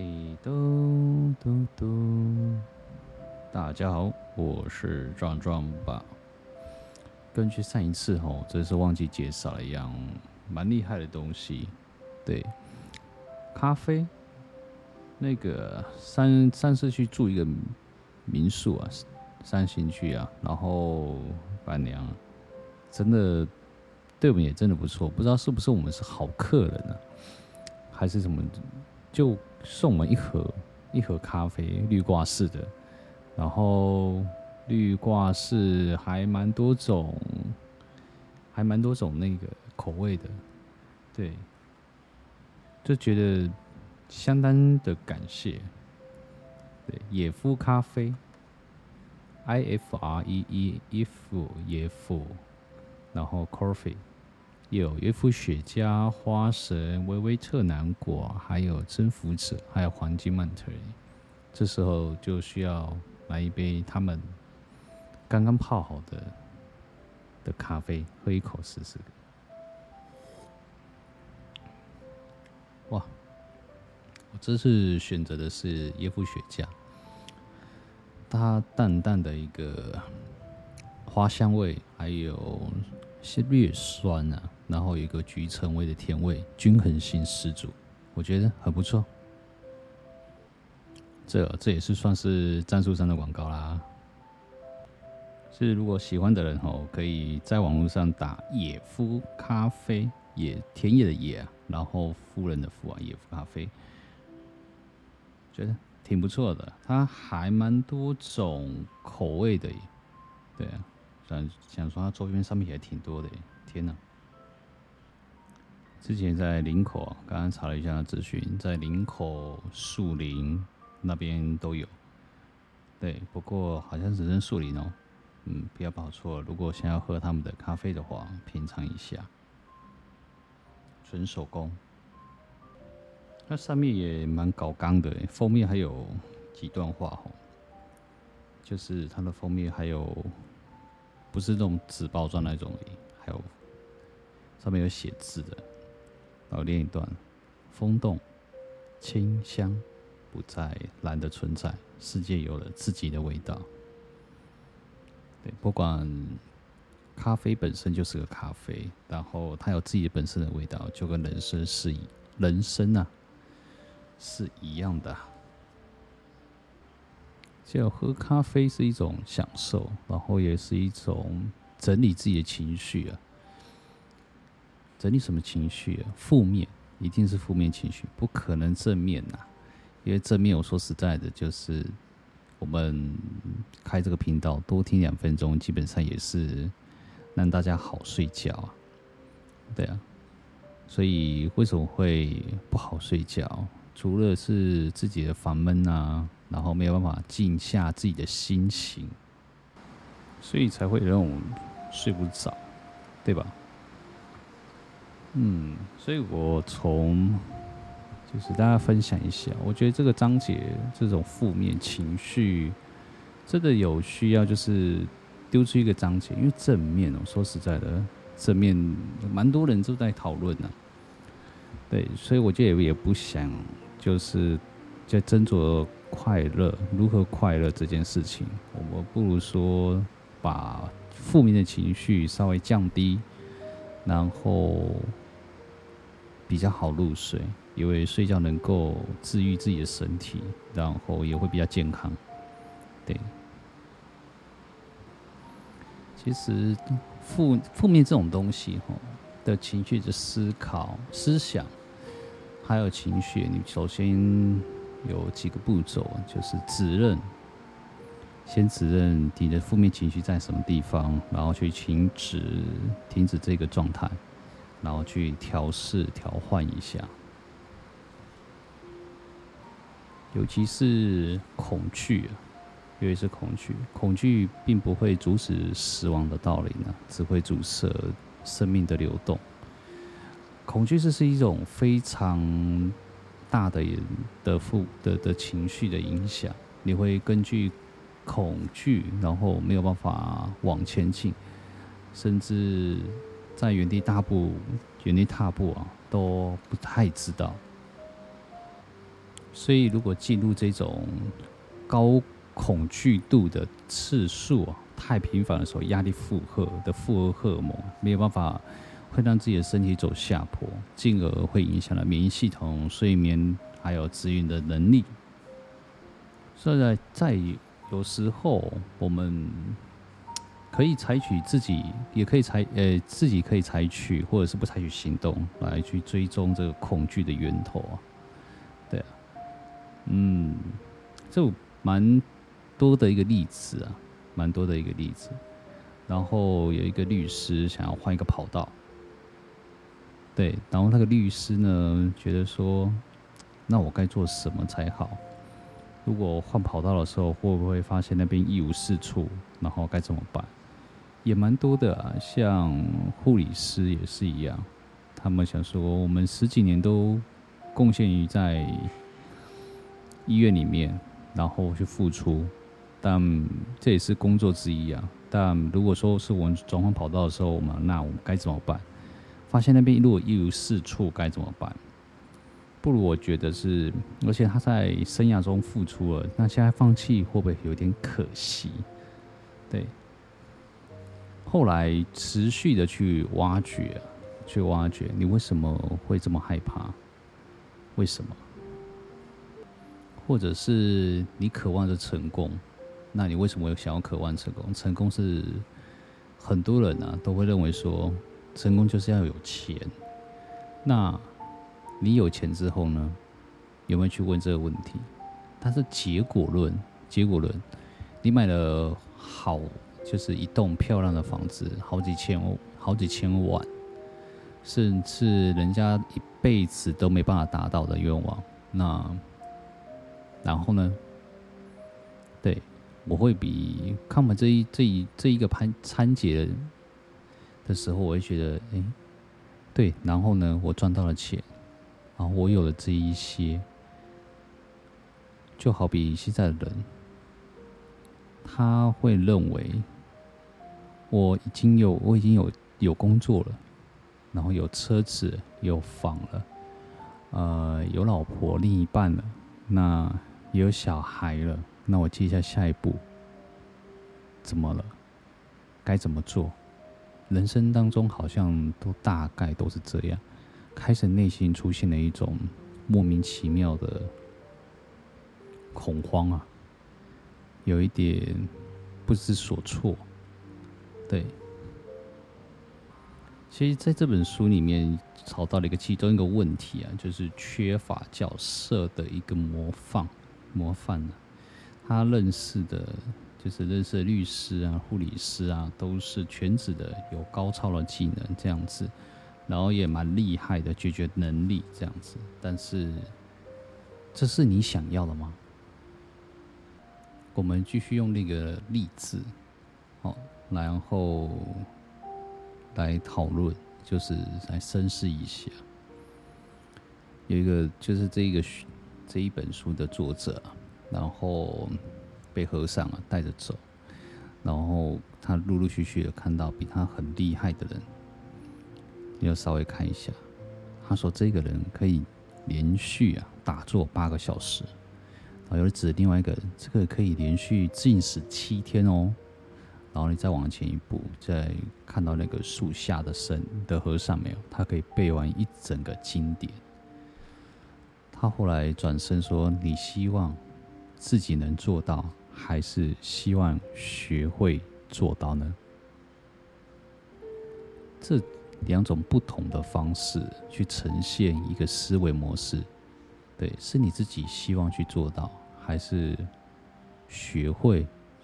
滴嘟嘟嘟，大家好，我是壮壮吧。根据上一次吼，这是忘记介绍了一样蛮厉害的东西，对，咖啡。那个上上次去住一个民宿啊，三星区啊，然后伴娘真的对我们也真的不错，不知道是不是我们是好客人呢、还是什么，就送我们一盒一盒咖啡，滤挂式的，然后滤挂式还蛮多种，还蛮多种那个口味的，对，就觉得。相当的感谢，对，野夫咖啡，I F R E E F 野夫，然后 coffee 有野夫雪茄、花神、微微特南果，还有征服者，还有黄金曼特。这时候就需要来一杯他们刚刚泡好的的咖啡，喝一口试试。哇！我这次选择的是椰夫雪茄，它淡淡的一个花香味，还有是略酸啊，然后有一个橘橙味的甜味，均衡性十足，我觉得很不错。这这也是算是赞助商的广告啦。是如果喜欢的人吼，可以在网络上打野夫咖啡，野田野的野啊，然后夫人的夫啊，野夫咖啡。觉得挺不错的，它还蛮多种口味的，对啊，想想说它周边商品也挺多的，天哪！之前在林口啊，刚刚查了一下资讯，在林口树林那边都有，对，不过好像只剩树林哦，嗯，不要跑错，如果想要喝他们的咖啡的话，品尝一下，纯手工。那上面也蛮搞刚的，封面还有几段话哦，就是它的封面还有不是那种纸包装那种，还有上面有写字的，然后念一段：风动，清香不再蓝的存在，世界有了自己的味道。对，不管咖啡本身就是个咖啡，然后它有自己本身的味道，就跟人生是一人生啊。是一样的，就喝咖啡是一种享受，然后也是一种整理自己的情绪啊。整理什么情绪啊？负面一定是负面情绪，不可能正面呐。因为正面，我说实在的，就是我们开这个频道多听两分钟，基本上也是让大家好睡觉啊。对啊，所以为什么会不好睡觉？除了是自己的烦闷啊，然后没有办法静下自己的心情，所以才会让我睡不着，对吧？嗯，所以我从就是大家分享一下，我觉得这个章节这种负面情绪真的有需要，就是丢出一个章节，因为正面哦，说实在的，正面蛮多人都在讨论呢。对，所以我就也也不想。就是在斟酌快乐，如何快乐这件事情，我们不如说把负面的情绪稍微降低，然后比较好入睡，因为睡觉能够治愈自己的身体，然后也会比较健康。对，其实负负面这种东西，哈的情绪的思考、思想。还有情绪，你首先有几个步骤，就是指认，先指认你的负面情绪在什么地方，然后去停止停止这个状态，然后去调试调换一下。尤其是恐惧，尤其是恐惧，恐惧并不会阻止死亡的到来呢，只会阻塞生命的流动。恐惧是是一种非常大的的负的的情绪的影响，你会根据恐惧，然后没有办法往前进，甚至在原地踏步、原地踏步啊，都不太知道。所以如果进入这种高恐惧度的次数啊太频繁的时候，压力负荷的负荷荷尔蒙没有办法，会让自己的身体走下坡，进而会影响了免疫系统、睡眠还有自愈的能力。所以在在有时候我们。可以采取自己，也可以采呃，自己可以采取，或者是不采取行动来去追踪这个恐惧的源头啊。对啊，嗯，这蛮多的一个例子啊，蛮多的一个例子。然后有一个律师想要换一个跑道，对，然后那个律师呢觉得说，那我该做什么才好？如果换跑道的时候，会不会发现那边一无是处？然后该怎么办？也蛮多的啊，像护理师也是一样，他们想说，我们十几年都贡献于在医院里面，然后去付出，但这也是工作之一啊。但如果说是我们转换跑道的时候，我们那我们该怎么办？发现那边如果一无是处，该怎么办？不如我觉得是，而且他在生涯中付出了，那现在放弃会不会有点可惜？对。后来持续的去挖掘，去挖掘，你为什么会这么害怕？为什么？或者是你渴望着成功，那你为什么想要渴望成功？成功是很多人啊都会认为说，成功就是要有钱。那你有钱之后呢？有没有去问这个问题？它是结果论，结果论，你买了好。就是一栋漂亮的房子，好几千好几千万，甚至人家一辈子都没办法达到的愿望。那然后呢？对，我会比看完这一这一这一个盘参节的时候，我会觉得，哎、对。然后呢，我赚到了钱，然后我有了这一些，就好比现在的人。他会认为我已经有我已经有有工作了，然后有车子有房了，呃，有老婆另一半了，那也有小孩了，那我接下下一步怎么了？该怎么做？人生当中好像都大概都是这样，开始内心出现了一种莫名其妙的恐慌啊。有一点不知所措，对。其实，在这本书里面，找到了一个其中一个问题啊，就是缺乏角色的一个模范，模范呢。他认识的，就是认识律师啊、护理师啊，都是全职的，有高超的技能这样子，然后也蛮厉害的解决能力这样子。但是，这是你想要的吗？我们继续用那个例子，好，然后来讨论，就是来深思一下。有一个就是这一个这一本书的作者，然后被和尚啊带着走，然后他陆陆续续的看到比他很厉害的人，你要稍微看一下。他说这个人可以连续啊打坐八个小时。啊，有的指另外一个人，这个可以连续进食七天哦。然后你再往前一步，再看到那个树下的神的和尚没有？他可以背完一整个经典。他后来转身说：“你希望自己能做到，还是希望学会做到呢？”这两种不同的方式去呈现一个思维模式，对，是你自己希望去做到。还是学会